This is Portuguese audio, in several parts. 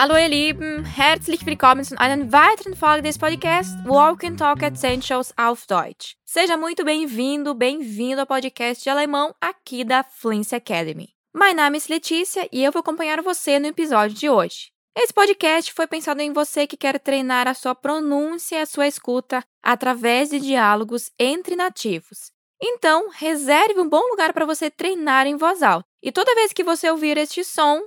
Hallo ihr Lieben, herzlich willkommen zu einer weiteren Folge des Podcasts Walk and Talk Essentials auf Deutsch. Seja muito bem-vindo, bem-vindo ao podcast de alemão aqui da Fluency Academy. Meu nome é Letícia e eu vou acompanhar você no episódio de hoje. Esse podcast foi pensado em você que quer treinar a sua pronúncia e a sua escuta através de diálogos entre nativos. Então, reserve um bom lugar para você treinar em voz alta. E toda vez que você ouvir este som,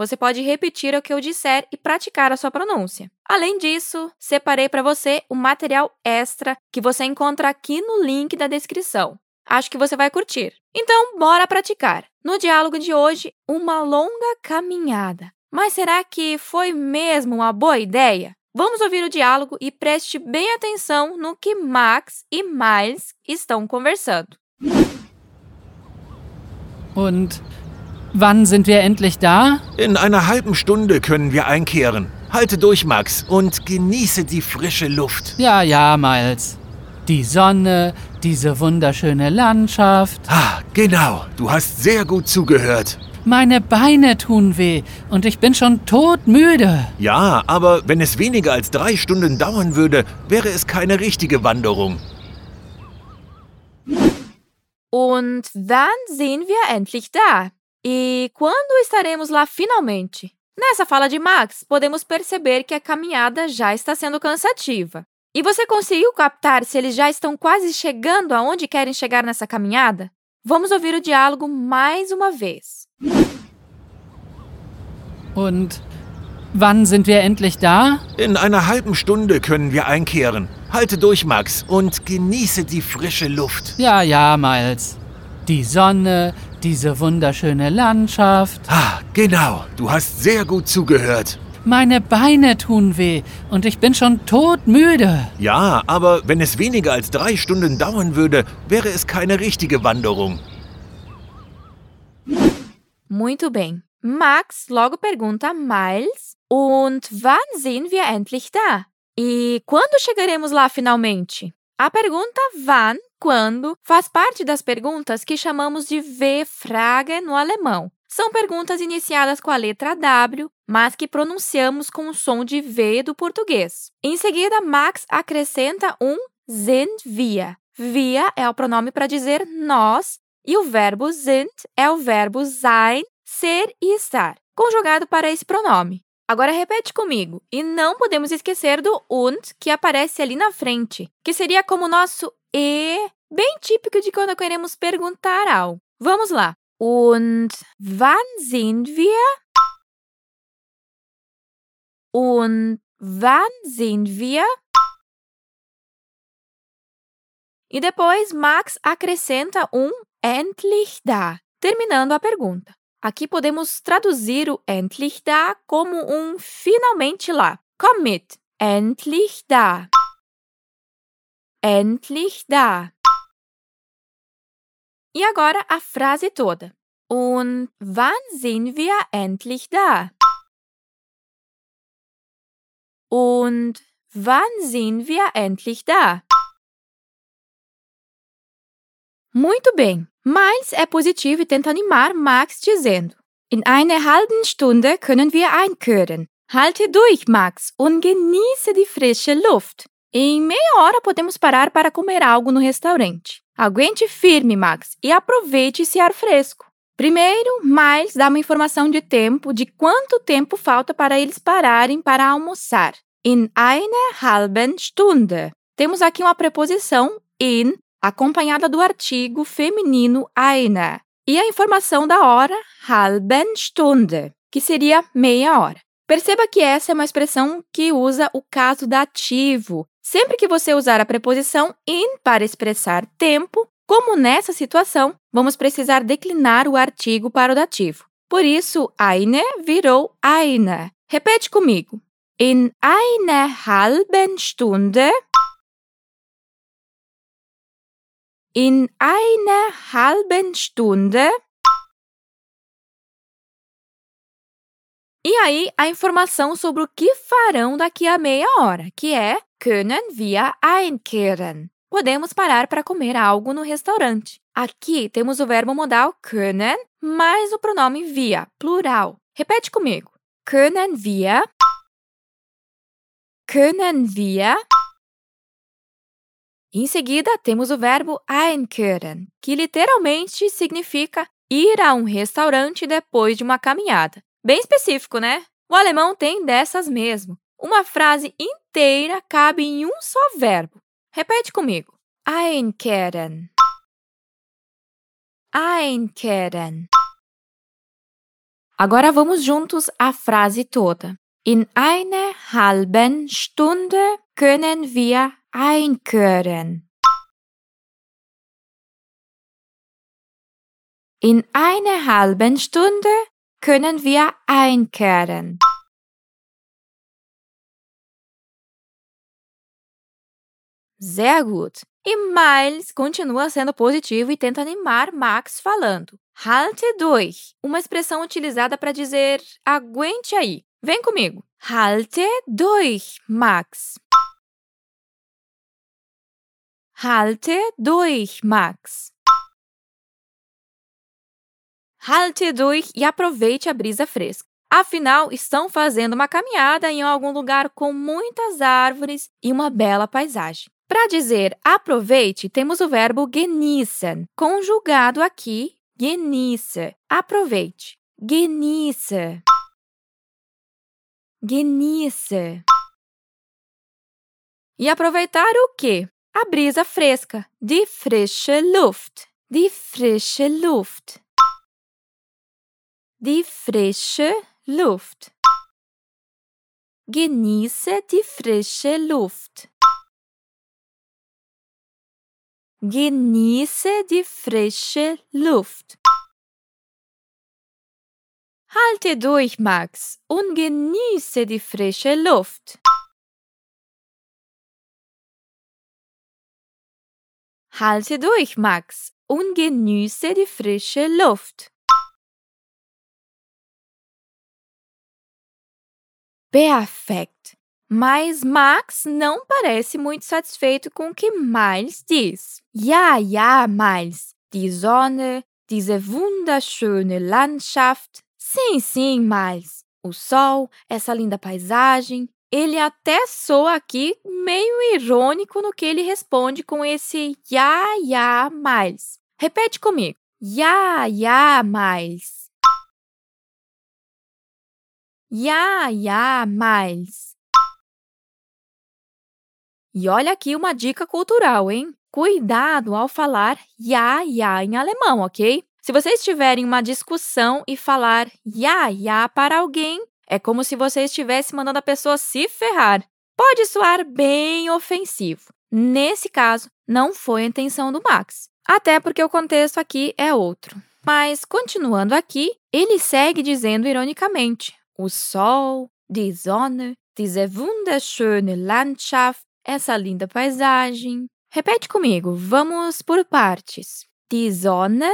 você pode repetir o que eu disser e praticar a sua pronúncia. Além disso, separei para você um material extra que você encontra aqui no link da descrição. Acho que você vai curtir. Então, bora praticar. No diálogo de hoje, uma longa caminhada. Mas será que foi mesmo uma boa ideia? Vamos ouvir o diálogo e preste bem atenção no que Max e Miles estão conversando. Und wann sind wir endlich da? In einer halben Stunde können wir einkehren. Halte durch, Max, und genieße die frische Luft. Ja, ja, Miles. Die Sonne, diese wunderschöne Landschaft. Ah, genau. Du hast sehr gut zugehört. Meine Beine tun weh und ich bin schon todmüde. Ja, aber wenn es weniger als drei Stunden dauern würde, wäre es keine richtige Wanderung. Und wann sind wir endlich da? E quando estaremos lá finalmente? Nessa fala de Max, podemos perceber que a caminhada já está sendo cansativa. E você conseguiu captar se eles já estão quase chegando aonde querem chegar nessa caminhada? Vamos ouvir o diálogo mais uma vez. Und wann sind wir endlich da? In einer halben Stunde können wir einkehren. Halte durch, Max, und genieße die frische Luft. Ja, ja, Miles. Die Sonne, diese wunderschöne Landschaft. Ah, genau. Du hast sehr gut zugehört. Meine Beine tun weh und ich bin schon todmüde. Ja, aber wenn es weniger als drei Stunden dauern würde, wäre es keine richtige Wanderung. Muito bem. Max logo pergunta a Miles: Und wann sind wir endlich da? E quando chegaremos lá finalmente? A pergunta wann, quando, faz parte das perguntas que chamamos de W-Frage no alemão. São perguntas iniciadas com a letra W, mas que pronunciamos com o som de V do português. Em seguida, Max acrescenta um sind wir. Wir é o pronome para dizer nós e o verbo sind é o verbo sein, ser e estar, conjugado para esse pronome. Agora repete comigo. E não podemos esquecer do und, que aparece ali na frente, que seria como nosso e, bem típico de quando queremos perguntar algo. Vamos lá. Und wann sind wir? Und wann sind wir? E depois Max acrescenta um endlich da, terminando a pergunta. Aqui podemos traduzir o endlich da como um finalmente lá. Komm mit. Endlich da. Endlich da. E agora a frase toda. Und wann sind wir endlich da? Und wann sind wir endlich da? Muito bem. Miles é positivo e tenta animar Max dizendo: In einer halben Stunde können wir einkehren. Halte durch, Max, und genieße die frische Luft. Em meia hora podemos parar para comer algo no restaurante. Aguente firme, Max, e aproveite esse ar fresco. Primeiro, Miles dá uma informação de tempo de quanto tempo falta para eles pararem para almoçar. In einer halben Stunde. Temos aqui uma preposição in acompanhada do artigo feminino eine e a informação da hora halben Stunde, que seria meia hora. Perceba que essa é uma expressão que usa o caso dativo. Sempre que você usar a preposição in para expressar tempo, como nessa situação, vamos precisar declinar o artigo para o dativo. Por isso, eine virou eine. Repete comigo. In einer halben Stunde In einer halben Stunde. E aí, a informação sobre o que farão daqui a meia hora, que é können wir einkehren. Podemos parar para comer algo no restaurante. Aqui temos o verbo modal können mais o pronome wir, plural. Repete comigo. können wir, können wir. Em seguida, temos o verbo einkehren, que literalmente significa ir a um restaurante depois de uma caminhada. Bem específico, né? O alemão tem dessas mesmo. Uma frase inteira cabe em um só verbo. Repete comigo. Einkehren. Einkehren. Agora vamos juntos à frase toda. In einer halben Stunde können wir einkehren. In einer halben Stunde können wir einkehren. Sehr gut. E Miles continua sendo positivo e tenta animar Max falando. Halte durch, uma expressão utilizada para dizer aguente aí. Vem comigo. Halte durch, Max. Halte durch, Max. Halte durch e aproveite a brisa fresca. Afinal, estão fazendo uma caminhada em algum lugar com muitas árvores e uma bela paisagem. Para dizer aproveite, temos o verbo genießen, conjugado aqui, genieße. Aproveite. Genieße. Genieße. E aproveitar o quê? A brisa fresca. Die frische Luft. Die frische Luft. Die frische Luft. Genieße die frische Luft. Genieße die frische Luft. Halte durch, Max, und genieße die frische Luft. Halte durch, Max, und genieße die frische Luft. Perfect. Mas Max não parece muito satisfeito com o que Miles diz. Ja, ja, Miles. Die Sonne, diese wunderschöne Landschaft. Sim, sim, Miles. O sol, essa linda paisagem. Ele até soa aqui meio irônico no que ele responde com esse ja, ja, Miles. Repete comigo. Ja, ja, Miles. Ja, ja, Miles. E olha aqui uma dica cultural, hein? Cuidado ao falar ja, ja em alemão, ok? Se vocês tiverem uma discussão e falar ja, ja para alguém, é como se você estivesse mandando a pessoa se ferrar. Pode soar bem ofensivo. Nesse caso, não foi a intenção do Max, até porque o contexto aqui é outro. Mas, continuando aqui, ele segue dizendo ironicamente: o sol, die Sonne, diese wunderschöne Landschaft, essa linda paisagem. Repete comigo, vamos por partes. Die Sonne,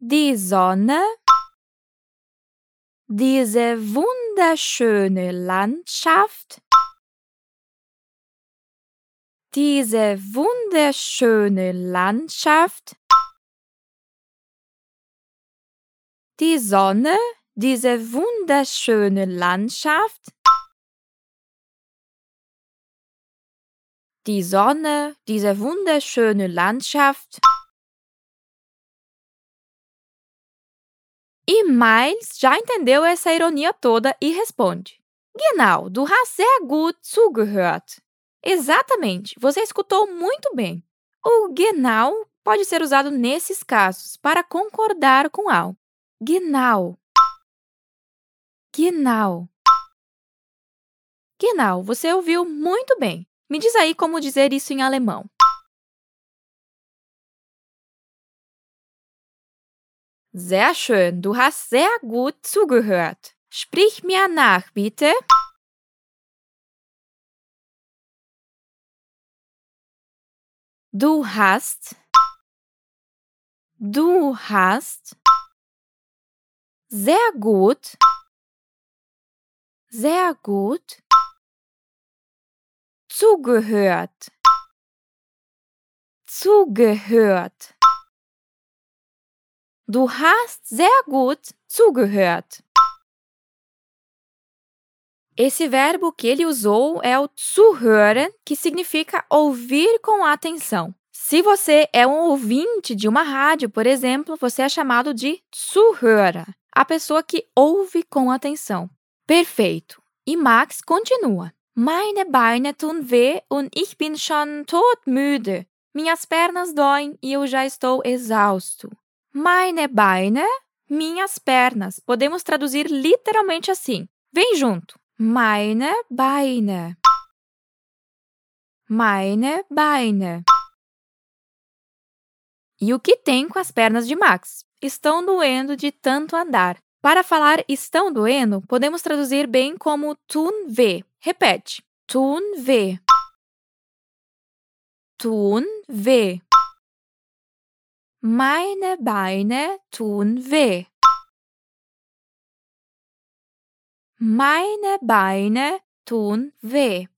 die Sonne, diese wunderschöne Landschaft, diese wunderschöne Landschaft, die Sonne, diese wunderschöne Landschaft, die Sonne, diese wunderschöne Landschaft. E Miles já entendeu essa ironia toda e responde: Genau, du hast sehr gut zugehört. Exatamente, você escutou muito bem. O genau pode ser usado nesses casos para concordar com algo. Genau. Genau. Genau, você ouviu muito bem. Me diz aí como dizer isso em alemão. Sehr schön, du hast sehr gut zugehört. Sprich mir nach, bitte. Du hast, du hast sehr gut, sehr gut zugehört, zugehört. Du hast sehr gut zugehört. Esse verbo que ele usou é o zuhören, que significa ouvir com atenção. Se você é um ouvinte de uma rádio, por exemplo, você é chamado de Zuhörer, a pessoa que ouve com atenção. Perfeito. E Max continua. Meine Beine tun weh und ich bin schon todmüde. Minhas pernas doem e eu já estou exausto. Meine Beine, minhas pernas. Podemos traduzir literalmente assim. Vem junto. Meine Beine. Meine Beine. E o que tem com as pernas de Max? Estão doendo de tanto andar. Para falar estão doendo, podemos traduzir bem como tun weh. Repete. Tun weh. Tun weh. Meine Beine tun weh. Meine Beine tun weh.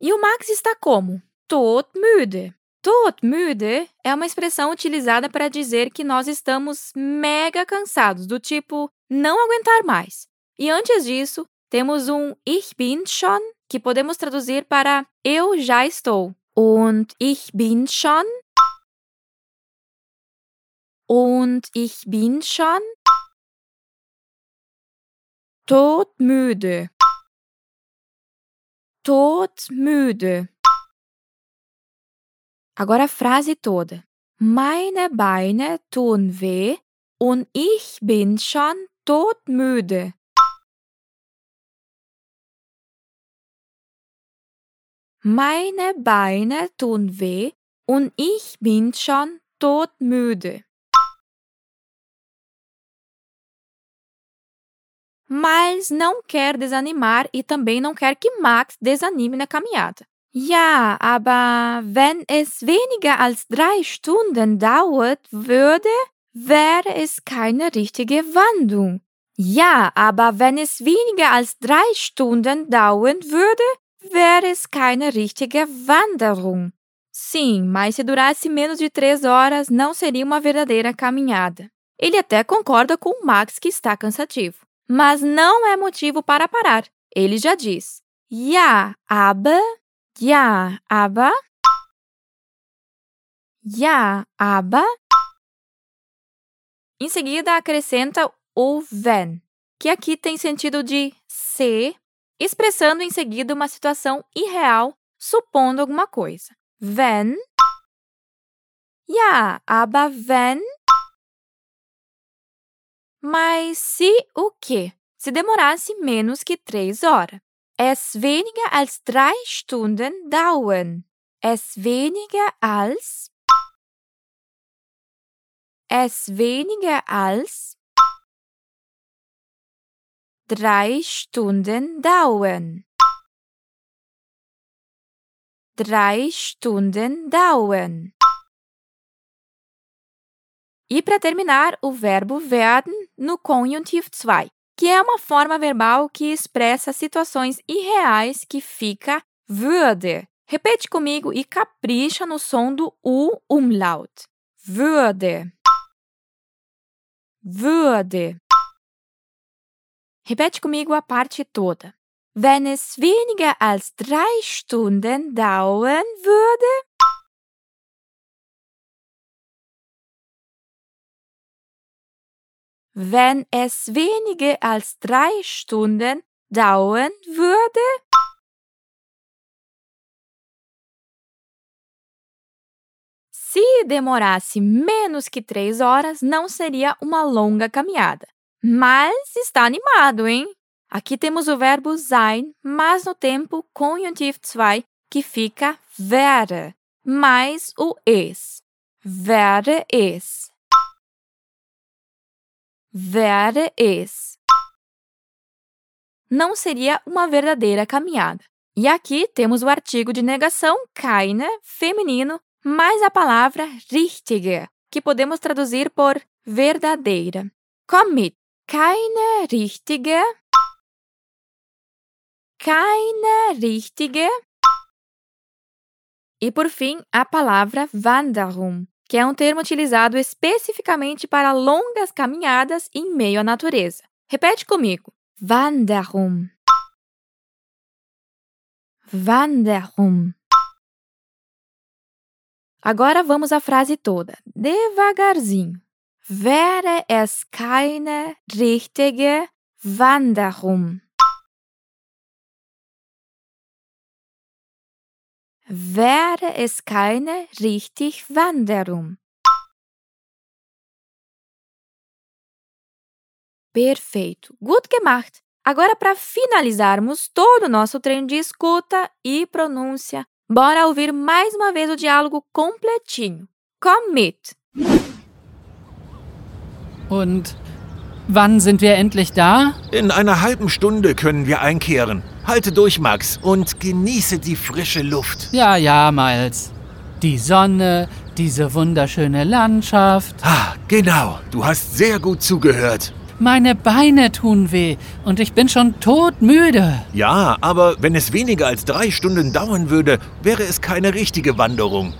E o Max está como? Todmüde. Todmüde é uma expressão utilizada para dizer que nós estamos mega cansados, do tipo não aguentar mais. E antes disso, temos um Ich bin schon, que podemos traduzir para eu já estou. Und ich bin schon. Und ich bin schon todmüde. Todmüde. Agora a frase toda. Meine Beine tun weh und ich bin schon todmüde. Meine Beine tun weh und ich bin schon todmüde. Mas não quer desanimar e também não quer que Max desanime na caminhada. Ja, aber wenn es weniger als drei Stunden dauert würde, wäre es keine richtige Wandlung. Ja, aber wenn es weniger als drei Stunden dauern würde, wäre es keine richtige Wanderung. Sim, mas se durasse menos de três horas, não seria uma verdadeira caminhada. Ele até concorda com o Max que está cansativo. Mas não é motivo para parar. Ele já diz: Ja, aber, ja, aber, ja, aber. Em seguida, acrescenta o wenn, que aqui tem sentido de se expressando em seguida uma situação irreal, supondo alguma coisa. Wenn. Ja, aber wenn. Mas se o quê? Se demorasse menos que três horas. Es weniger als drei Stunden dauern. Es weniger als. Es weniger als drei Stunden dauern. Drei Stunden dauern. E para terminar, o verbo werden no conjuntivo 2, que é uma forma verbal que expressa situações irreais que fica würde. Repete comigo e capricha no som do U umlaut. Würde. Würde. Repete comigo a parte toda. Wenn es weniger als drei Stunden dauern würde, wenn es weniger als drei Stunden dauern würde, Se demorasse menos que três horas, não seria uma longa caminhada. Mas está animado, hein? Aqui temos o verbo sein, mas no tempo conjuntivo 2, que fica wäre, mais o es. Wäre es. Wäre es. Não seria uma verdadeira caminhada. E aqui temos o artigo de negação keine, feminino, mais a palavra richtige, que podemos traduzir por verdadeira. Commit keine richtige, keine richtige. E por fim, a palavra Wanderung, que é um termo utilizado especificamente para longas caminhadas em meio à natureza. Repete comigo. Wanderung. Wanderung. Agora vamos à frase toda, devagarzinho. Wäre es keine richtige Wanderung? Wäre es keine richtig Wanderung? Perfeito, gut gemacht! Agora, para finalizarmos todo o nosso treino de escuta e pronúncia, bora ouvir mais uma vez o diálogo completinho. Komm mit! Und wann sind wir endlich da? In einer halben Stunde können wir einkehren. Halte durch, Max, und genieße die frische Luft. Ja, ja, Miles. Die Sonne, diese wunderschöne Landschaft. Ah, genau. Du hast sehr gut zugehört. Meine Beine tun weh und ich bin schon todmüde. Ja, aber wenn es weniger als drei Stunden dauern würde, wäre es keine richtige Wanderung.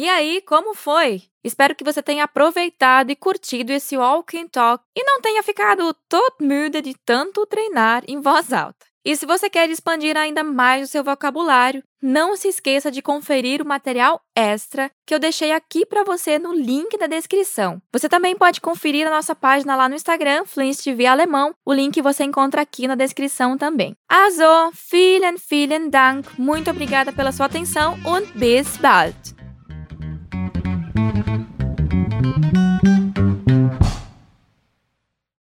E aí, como foi? Espero que você tenha aproveitado e curtido esse Walking Talk e não tenha ficado todmüde de tanto treinar em voz alta. E se você quer expandir ainda mais o seu vocabulário, não se esqueça de conferir o material extra que eu deixei aqui para você no link da descrição. Você também pode conferir a nossa página lá no Instagram, TV Alemão. O link você encontra aqui na descrição também. Also, vielen, vielen Dank. Muito obrigada pela sua atenção und bis bald. Thank you.